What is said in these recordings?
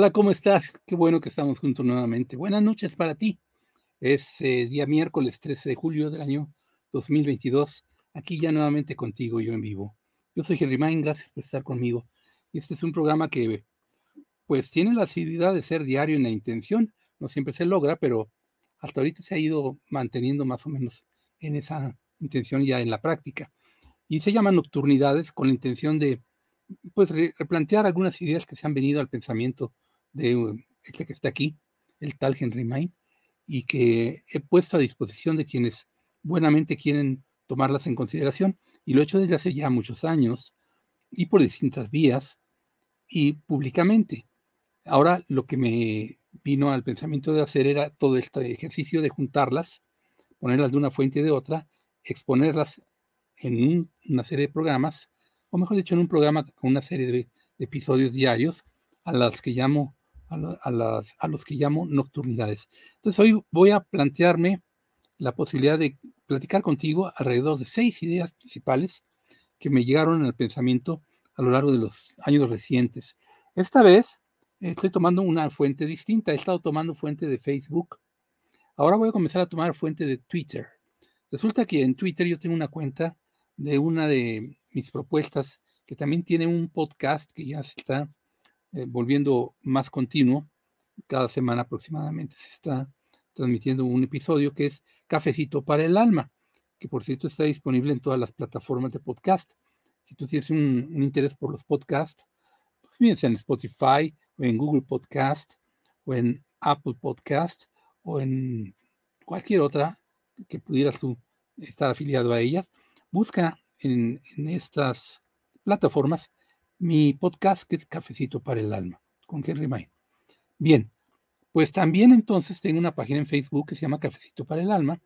Hola, ¿cómo estás? Qué bueno que estamos juntos nuevamente. Buenas noches para ti. Es eh, día miércoles 13 de julio del año 2022. Aquí ya nuevamente contigo, yo en vivo. Yo soy Henry Main, gracias por estar conmigo. Este es un programa que pues tiene la asiduidad de ser diario en la intención. No siempre se logra, pero hasta ahorita se ha ido manteniendo más o menos en esa intención ya en la práctica. Y se llama nocturnidades con la intención de pues replantear algunas ideas que se han venido al pensamiento de uh, este que está aquí, el tal Henry Main, y que he puesto a disposición de quienes buenamente quieren tomarlas en consideración, y lo he hecho desde hace ya muchos años, y por distintas vías, y públicamente. Ahora lo que me vino al pensamiento de hacer era todo este ejercicio de juntarlas, ponerlas de una fuente y de otra, exponerlas en una serie de programas o mejor dicho, en un programa con una serie de, episodios diarios a las que llamo a, los que llamo nocturnidades. Entonces hoy voy a plantearme la posibilidad de platicar contigo alrededor de seis ideas principales que me llegaron al pensamiento a lo largo de los años recientes. Esta vez estoy tomando una fuente distinta. He estado tomando fuente de Facebook. Ahora voy a comenzar a tomar fuente de Twitter. Resulta que en Twitter yo tengo una cuenta de una de mis propuestas, que también tiene un podcast que ya está eh, volviendo más continuo. Cada semana aproximadamente se está transmitiendo un episodio que es Cafecito para el Alma, que por cierto está disponible en todas las plataformas de podcast. Si tú tienes un, interés por los podcasts, pues bien, en Spotify o en Google Podcast o en Apple Podcast o en cualquier otra que pudieras tú estar afiliado a ella, busca en, estas plataformas mi podcast que es Cafecito para el Alma, con Henry May. Bien, pues también entonces tengo una página en Facebook que se llama Cafecito para el Alma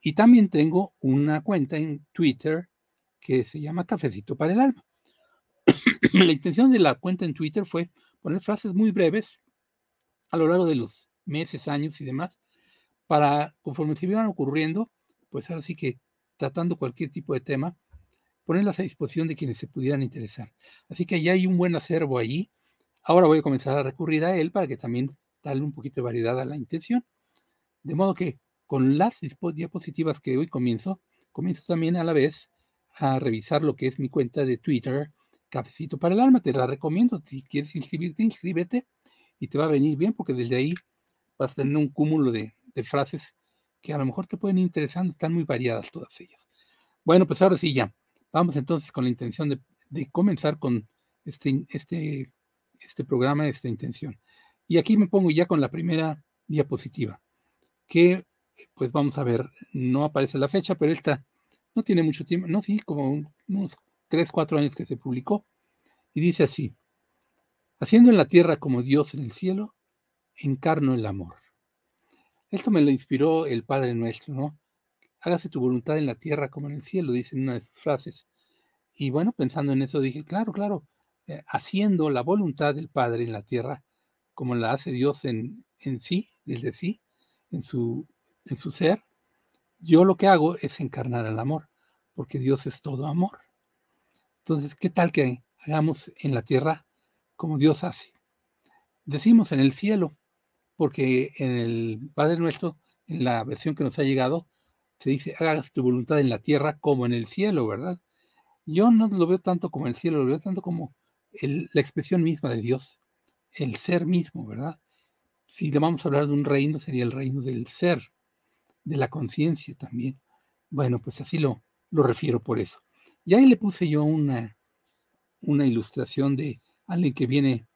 y también tengo una cuenta en Twitter que se llama Cafecito para el Alma. la intención de la cuenta en Twitter fue poner frases muy breves a lo largo de los meses, años y demás, para conforme se iban ocurriendo, pues ahora sí que tratando cualquier tipo de tema, ponerlas a disposición de quienes se pudieran interesar. Así que ya hay un buen acervo allí. Ahora voy a comenzar a recurrir a él para que también darle un poquito de variedad a la intención. De modo que con las diapositivas que hoy comienzo, comienzo también a la vez a revisar lo que es mi cuenta de Twitter, Cafecito para el Alma. Te la recomiendo. Si quieres inscribirte, inscríbete y te va a venir bien porque desde ahí vas a tener un cúmulo de, de frases que a lo mejor te pueden interesar, están muy variadas todas ellas. Bueno, pues ahora sí ya. Vamos entonces con la intención de, comenzar con este, este, este programa, esta intención. Y aquí me pongo ya con la primera diapositiva, que pues vamos a ver, no aparece la fecha, pero esta no tiene mucho tiempo, no, sí, como unos 3, 4 años que se publicó, y dice así, haciendo en la tierra como Dios en el cielo, encarno el amor. Esto me lo inspiró el Padre Nuestro, ¿no? Hágase tu voluntad en la tierra como en el cielo, dicen una de sus frases. Y bueno, pensando en eso dije, claro, claro, eh, haciendo la voluntad del Padre en la tierra como la hace Dios en, en sí, desde sí, en su, en su ser, yo lo que hago es encarnar el amor, porque Dios es todo amor. Entonces, ¿qué tal que hagamos en la tierra como Dios hace? Decimos en el cielo, porque en el Padre nuestro, en la versión que nos ha llegado, se dice, hagas tu voluntad en la tierra como en el cielo, ¿verdad? Yo no lo veo tanto como el cielo, lo veo tanto como la expresión misma de Dios, el ser mismo, ¿verdad? Si le vamos a hablar de un reino, sería el reino del ser, de la conciencia también. Bueno, pues así lo, lo refiero por eso. Y ahí le puse yo una, una ilustración de alguien que viene,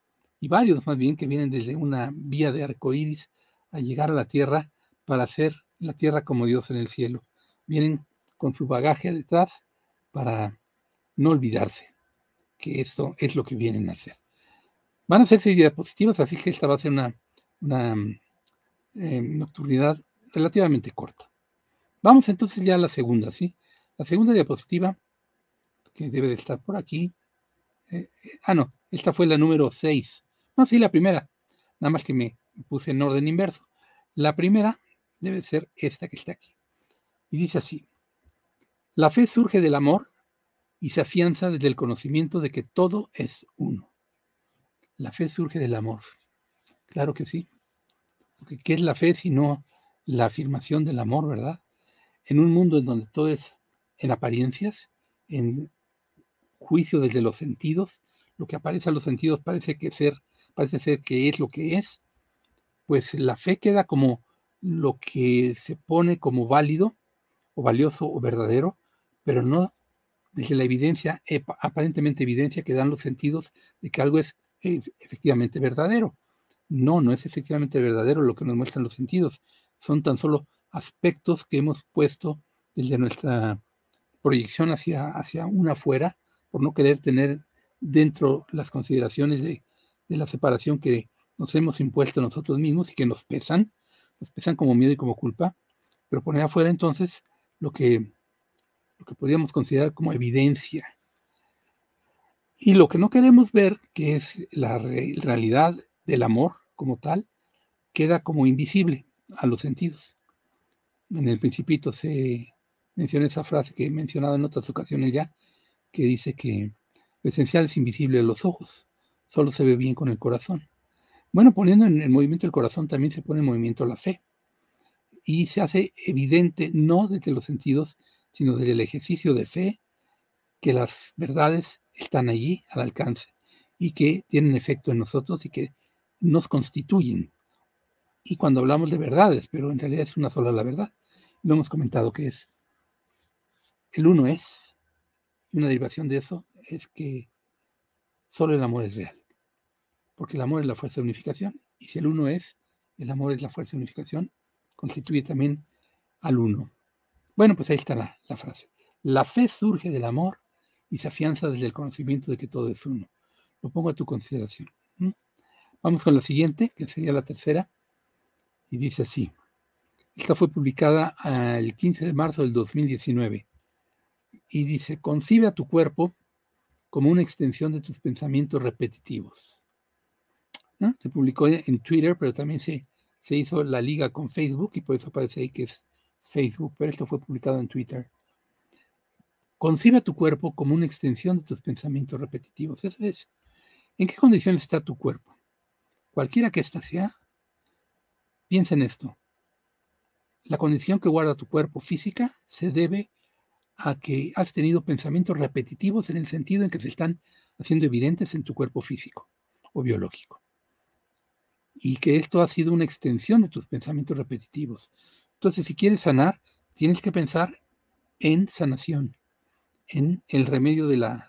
y varios más bien, que vienen desde una vía de arco iris a llegar a la tierra para hacer la tierra como Dios en el cielo. Vienen con su bagaje detrás para no olvidarse que esto es lo que vienen a hacer. Van a ser seis diapositivas, así que esta va a ser una, una eh, nocturnidad relativamente corta. Vamos entonces ya a la segunda, ¿sí? La segunda diapositiva, que debe de estar por aquí. Eh, eh, ah, no, esta fue la número 6. No, sí, la primera. Nada más que me puse en orden inverso. La primera debe ser esta que está aquí. Y dice así, la fe surge del amor y se afianza desde el conocimiento de que todo es uno. La fe surge del amor. Claro que sí. Porque ¿qué es la fe sino la afirmación del amor, verdad? En un mundo en donde todo es en apariencias, en juicio desde los sentidos, lo que aparece a los sentidos parece que ser, parece ser que es lo que es, pues la fe queda como lo que se pone como válido o valioso o verdadero, pero no desde la evidencia, aparentemente evidencia que dan los sentidos de que algo es efectivamente verdadero. No, no es efectivamente verdadero lo que nos muestran los sentidos. Son tan solo aspectos que hemos puesto desde nuestra proyección hacia, hacia una afuera, por no querer tener dentro las consideraciones de, de la separación que nos hemos impuesto nosotros mismos y que nos pesan, pesan como miedo y como culpa, pero poner afuera entonces lo que, lo que podríamos considerar como evidencia. Y lo que no queremos ver, que es la realidad del amor como tal, queda como invisible a los sentidos. En el principito se menciona esa frase que he mencionado en otras ocasiones ya, que dice que lo esencial es invisible a los ojos, solo se ve bien con el corazón. Bueno, poniendo en el movimiento el corazón también se pone en movimiento la fe. Y se hace evidente no desde los sentidos, sino desde el ejercicio de fe, que las verdades están allí al alcance y que tienen efecto en nosotros y que nos constituyen. Y cuando hablamos de verdades, pero en realidad es una sola la verdad, lo hemos comentado que es el uno es, y una derivación de eso es que solo el amor es real porque el amor es la fuerza de unificación, y si el uno es, el amor es la fuerza de unificación, constituye también al uno. Bueno, pues ahí está la, frase. La fe surge del amor y se afianza desde el conocimiento de que todo es uno. Lo pongo a tu consideración. Vamos con la siguiente, que sería la tercera, y dice así. Esta fue publicada el 15 de marzo del 2019 y dice, concibe a tu cuerpo como una extensión de tus pensamientos repetitivos. Se publicó en Twitter, pero también se, se hizo la liga con Facebook y por eso aparece ahí que es Facebook, pero esto fue publicado en Twitter. Concibe tu cuerpo como una extensión de tus pensamientos repetitivos. Eso es. ¿En qué condición está tu cuerpo? Cualquiera que ésta sea, piensa en esto. La condición que guarda tu cuerpo física se debe a que has tenido pensamientos repetitivos en el sentido en que se están haciendo evidentes en tu cuerpo físico o biológico y que esto ha sido una extensión de tus pensamientos repetitivos. Entonces, si quieres sanar, tienes que pensar en sanación, en el remedio de la,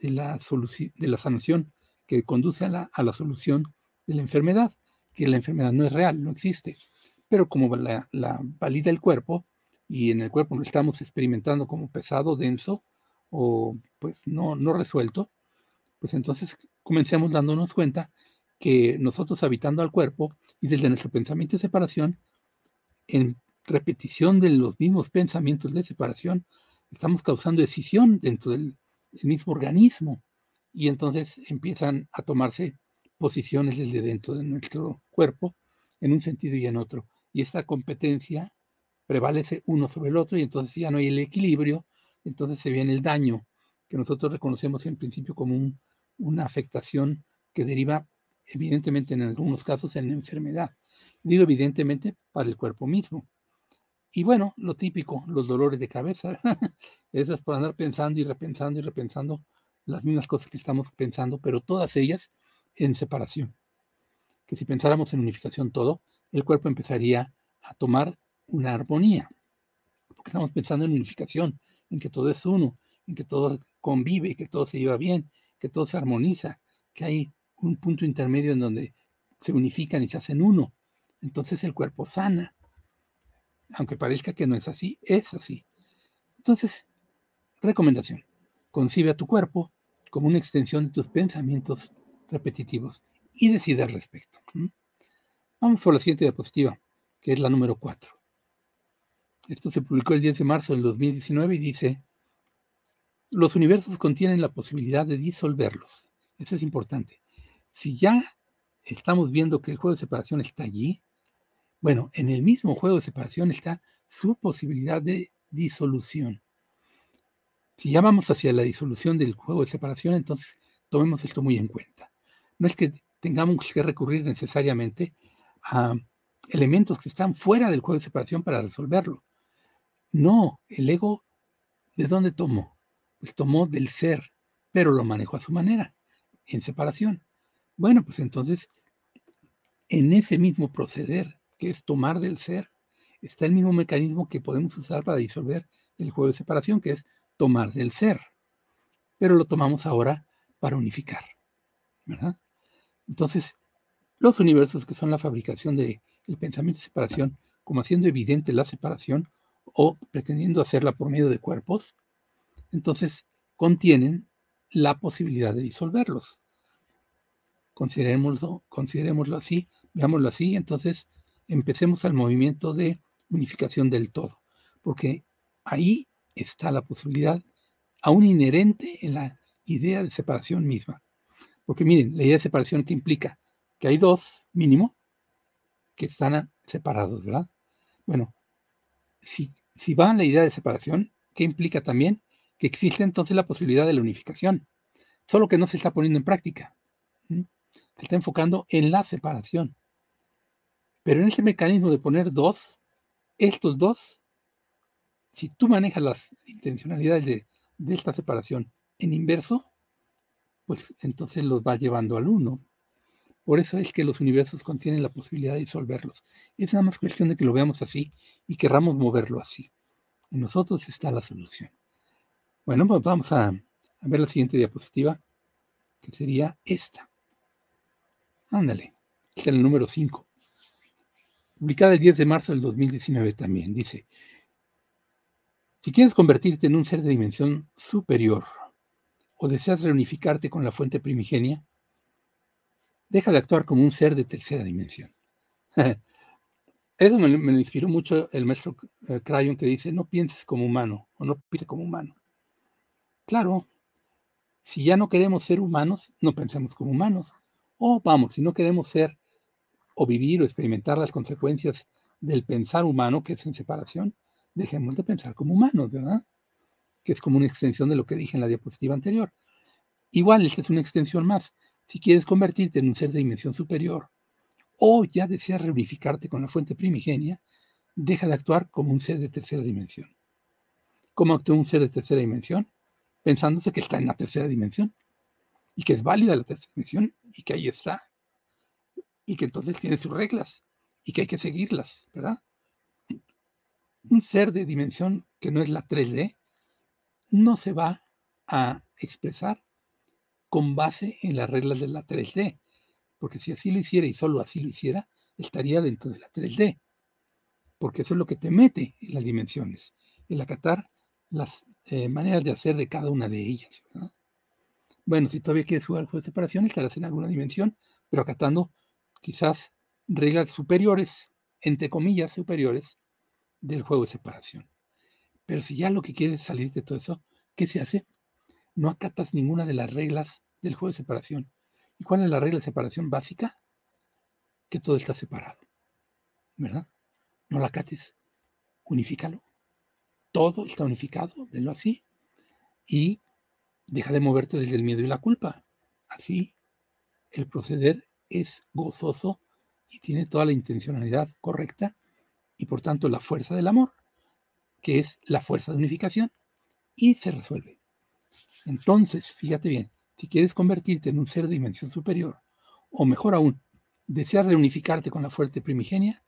de la, de la sanación que conduce a la, a la, solución de la enfermedad, que la enfermedad no es real, no existe, pero como la, la valida el cuerpo y en el cuerpo lo estamos experimentando como pesado, denso o pues no, no resuelto, pues entonces comencemos dándonos cuenta que nosotros habitando al cuerpo y desde nuestro pensamiento de separación, en repetición de los mismos pensamientos de separación, estamos causando decisión dentro del, mismo organismo y entonces empiezan a tomarse posiciones desde dentro de nuestro cuerpo en un sentido y en otro. Y esta competencia prevalece uno sobre el otro y entonces ya no hay el equilibrio, entonces se viene el daño que nosotros reconocemos en principio como una afectación que deriva evidentemente en algunos casos en enfermedad. Digo evidentemente para el cuerpo mismo. Y bueno, lo típico, los dolores de cabeza. Eso es por andar pensando y repensando y repensando las mismas cosas que estamos pensando, pero todas ellas en separación. Que si pensáramos en unificación todo, el cuerpo empezaría a tomar una armonía. Porque estamos pensando en unificación, en que todo es uno, en que todo convive, que todo se lleva bien, que todo se armoniza, que hay un punto intermedio en donde se unifican y se hacen uno. Entonces el cuerpo sana. Aunque parezca que no es así, es así. Entonces, recomendación. Concibe a tu cuerpo como una extensión de tus pensamientos repetitivos y decide al respecto. Vamos por la siguiente diapositiva, que es la número 4. Esto se publicó el 10 de marzo del 2019 y dice, los universos contienen la posibilidad de disolverlos. Eso es importante. Si ya estamos viendo que el juego de separación está allí, bueno, en el mismo juego de separación está su posibilidad de disolución. Si ya vamos hacia la disolución del juego de separación, entonces tomemos esto muy en cuenta. No es que tengamos que recurrir necesariamente a elementos que están fuera del juego de separación para resolverlo. No, el ego, ¿de dónde tomó? Pues tomó del ser, pero lo manejó a su manera, en separación. Bueno, pues entonces, en ese mismo proceder, que es tomar del ser, está el mismo mecanismo que podemos usar para disolver el juego de separación, que es tomar del ser. Pero lo tomamos ahora para unificar. Entonces, los universos que son la fabricación del pensamiento de separación, como haciendo evidente la separación o pretendiendo hacerla por medio de cuerpos, entonces contienen la posibilidad de disolverlos. Considerémoslo, considerémoslo así, veámoslo así, entonces empecemos al movimiento de unificación del todo, porque ahí está la posibilidad aún inherente en la idea de separación misma. Porque miren, la idea de separación que implica que hay dos, mínimo, que están separados, ¿verdad? Bueno, si, si va la idea de separación, ¿qué implica también? Que existe entonces la posibilidad de la unificación, solo que no se está poniendo en práctica. Está enfocando en la separación. Pero en ese mecanismo de poner dos, estos dos, si tú manejas las intencionalidades de, esta separación en inverso, pues entonces los va llevando al uno. Por eso es que los universos contienen la posibilidad de disolverlos. Es nada más cuestión de que lo veamos así y querramos moverlo así. En nosotros está la solución. Bueno, pues vamos a, ver la siguiente diapositiva, que sería esta. Ándale, es el número 5. Publicada el 10 de marzo del 2019 también. Dice, si quieres convertirte en un ser de dimensión superior, o deseas reunificarte con la fuente primigenia, deja de actuar como un ser de tercera dimensión. Eso me, inspiró mucho el maestro eh, Crayon que dice, no pienses como humano o no pienses como humano. Claro, si ya no queremos ser humanos, no pensemos como humanos. O vamos, si no queremos ser o vivir o experimentar las consecuencias del pensar humano, que es en separación, dejemos de pensar como humanos, ¿verdad? que es como una extensión de lo que dije en la diapositiva anterior. Igual, esta es una extensión más. Si quieres convertirte en un ser de dimensión superior o ya deseas reunificarte con la fuente primigenia, deja de actuar como un ser de tercera dimensión. ¿Cómo actúa un ser de tercera dimensión? Pensándose que está en la tercera dimensión y que es válida la tercera dimensión y que ahí está y que entonces tiene sus reglas y que hay que seguirlas, ¿verdad? Un ser de dimensión que no es la 3D no se va a expresar con base en las reglas de la 3D, porque si así lo hiciera y solo así lo hiciera, estaría dentro de la 3D, porque eso es lo que te mete en las dimensiones, el acatar las eh, maneras de hacer de cada una de ellas. Bueno, si todavía quieres jugar juego de separación, estarás en alguna dimensión, pero acatando quizás reglas superiores, entre comillas superiores, del juego de separación. Pero si ya lo que quieres es salir de todo eso, ¿qué se hace? No acatas ninguna de las reglas del juego de separación. ¿Y cuál es la regla de separación básica? Que todo está separado. ¿Verdad? No la acates. Unifícalo. Todo está unificado, venlo así. Y deja de moverte desde el miedo y la culpa. Así, el proceder es gozoso y tiene toda la intencionalidad correcta y por tanto la fuerza del amor que es la fuerza de unificación, y se resuelve. Entonces, fíjate bien, si quieres convertirte en un ser de dimensión superior, o mejor aún, deseas reunificarte con la fuerte primigenia,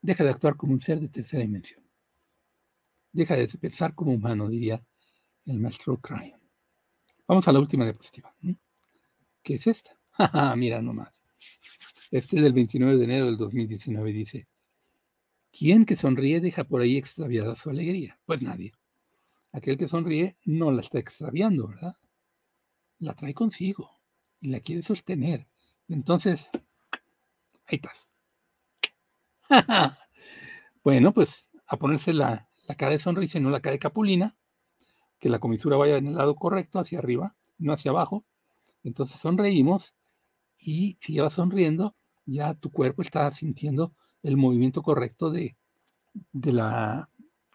deja de actuar como un ser de tercera dimensión. Deja de pensar como humano, diría el maestro Cryon. Vamos a la última diapositiva. ¿Qué es esta? Mira nomás. Este es del 29 de enero del 2019. Dice, ¿Quién que sonríe deja por ahí extraviada su alegría? Pues nadie. Aquel que sonríe no la está extraviando, ¿verdad? La trae consigo y la quiere sostener. Entonces, ahí estás. bueno, pues a ponerse la, la, cara de sonrisa y no la cara de capulina, que la comisura vaya en el lado correcto, hacia arriba, no hacia abajo. Entonces sonreímos y si ya vas sonriendo, ya tu cuerpo está sintiendo el movimiento correcto de, de la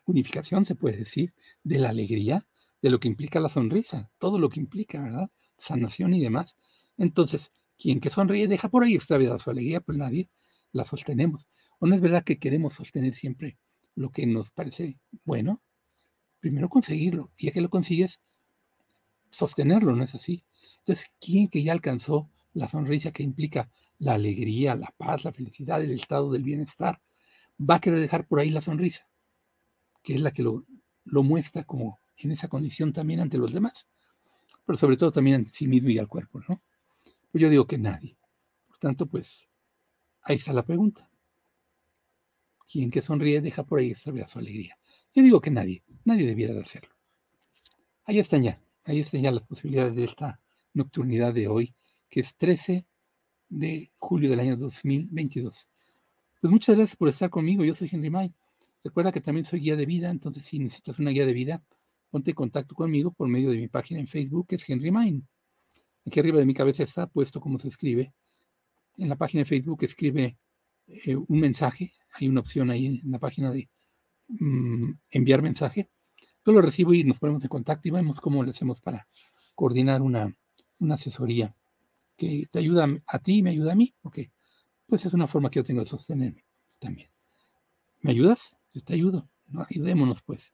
unificación, se puede decir, de la alegría, de lo que implica la sonrisa, todo lo que implica, ¿verdad? Sanación y demás. Entonces, quien que sonríe deja por ahí extraviada su alegría, pues nadie la sostenemos. ¿O no es verdad que queremos sostener siempre lo que nos parece bueno? Primero conseguirlo, y ya que lo consigues, sostenerlo, ¿no es así? Entonces, ¿quién que ya alcanzó la sonrisa que implica la alegría, la paz, la felicidad, el estado del bienestar, va a querer dejar por ahí la sonrisa, que es la que lo, muestra como en esa condición también ante los demás, pero sobre todo también ante sí mismo y al cuerpo, ¿no? Pues yo digo que nadie. Por tanto, pues ahí está la pregunta. ¿Quién que sonríe deja por ahí su alegría? Yo digo que nadie, nadie debiera de hacerlo. Ahí están ya, ahí están ya las posibilidades de esta nocturnidad de hoy, que es 13 de julio del año 2022. Pues muchas gracias por estar conmigo, yo soy Henry May. Recuerda que también soy guía de vida, entonces si necesitas una guía de vida, ponte en contacto conmigo por medio de mi página en Facebook, que es Henry Mind. Aquí arriba de mi cabeza está puesto cómo se escribe. En la página de Facebook escribe eh, un mensaje, hay una opción ahí en la página de mm, enviar mensaje. Yo lo recibo y nos ponemos en contacto y vemos cómo le hacemos para coordinar una, una asesoría que te ayuda a ti y me ayuda a mí, porque pues es una forma que yo tengo de sostenerme también. ¿Me ayudas? Yo te ayudo. ¿no? Ayudémonos, pues.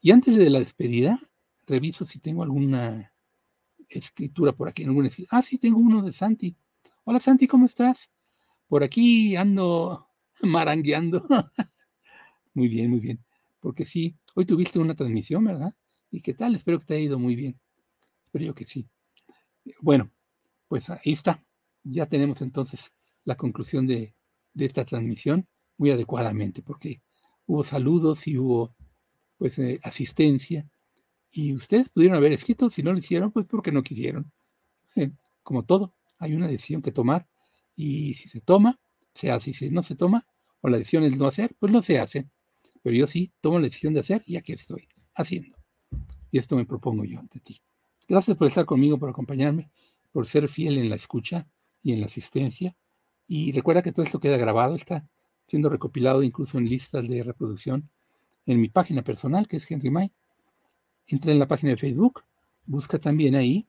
Y antes de la despedida, reviso si tengo alguna escritura por aquí. Alguna... Ah, sí, tengo uno de Santi. Hola, Santi, ¿cómo estás? Por aquí ando marangueando. Muy bien, muy bien. Porque sí, hoy tuviste una transmisión, ¿verdad? ¿Y qué tal? Espero que te haya ido muy bien. Espero yo que sí. Bueno, pues ahí está. Ya tenemos entonces la conclusión de, esta transmisión muy adecuadamente, porque hubo saludos y hubo pues eh, asistencia. Y ustedes pudieron haber escrito, si no lo hicieron, pues porque no quisieron. Eh, como todo, hay una decisión que tomar y si se toma, se hace. Y si no se toma, o la decisión es no hacer, pues no se hace. Pero yo sí tomo la decisión de hacer y aquí estoy haciendo. Y esto me propongo yo ante ti. Gracias por estar conmigo, por acompañarme, por ser fiel en la escucha y en la asistencia. Y recuerda que todo esto queda grabado, está siendo recopilado incluso en listas de reproducción en mi página personal, que es Henry May. Entra en la página de Facebook, busca también ahí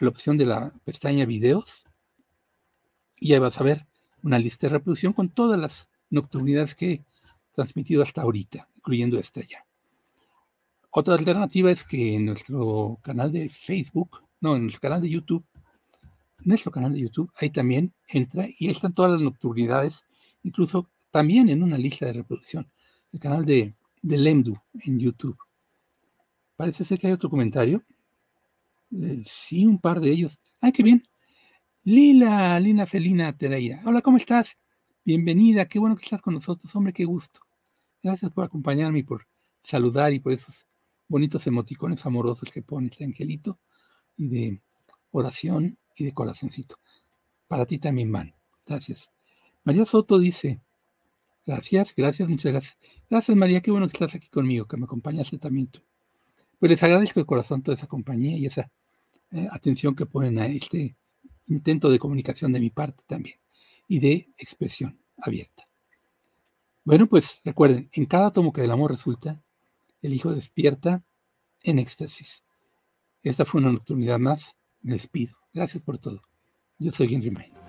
la opción de la pestaña videos y ahí vas a ver una lista de reproducción con todas las nocturnidades que transmitido hasta ahorita, incluyendo esta ya. Otra alternativa es que en nuestro canal de Facebook, no, en nuestro canal de YouTube, nuestro canal de YouTube, ahí también entra y están todas las nocturnidades, incluso también en una lista de reproducción. El canal de, de Lemdu en YouTube. Parece ser que hay otro comentario. Eh, sí, un par de ellos. ¡Ay, qué bien! Lila, Lina Felina Tereira. Hola, ¿cómo estás? Bienvenida, qué bueno que estás con nosotros, hombre, qué gusto. Gracias por acompañarme y por saludar y por esos bonitos emoticones amorosos que pone este angelito y de oración y de corazoncito. Para ti también van. Gracias. María Soto dice, gracias, gracias, muchas gracias. Gracias María, qué bueno que estás aquí conmigo, que me acompañaste también tú. Pues les agradezco de corazón toda esa compañía y esa eh, atención que ponen a este intento de comunicación de mi parte también y de expresión abierta. Bueno, pues recuerden, en cada tomo que del amor resulta, el hijo despierta en éxtasis. Esta fue una oportunidad más. Me despido. Gracias por todo. Yo soy Henry May.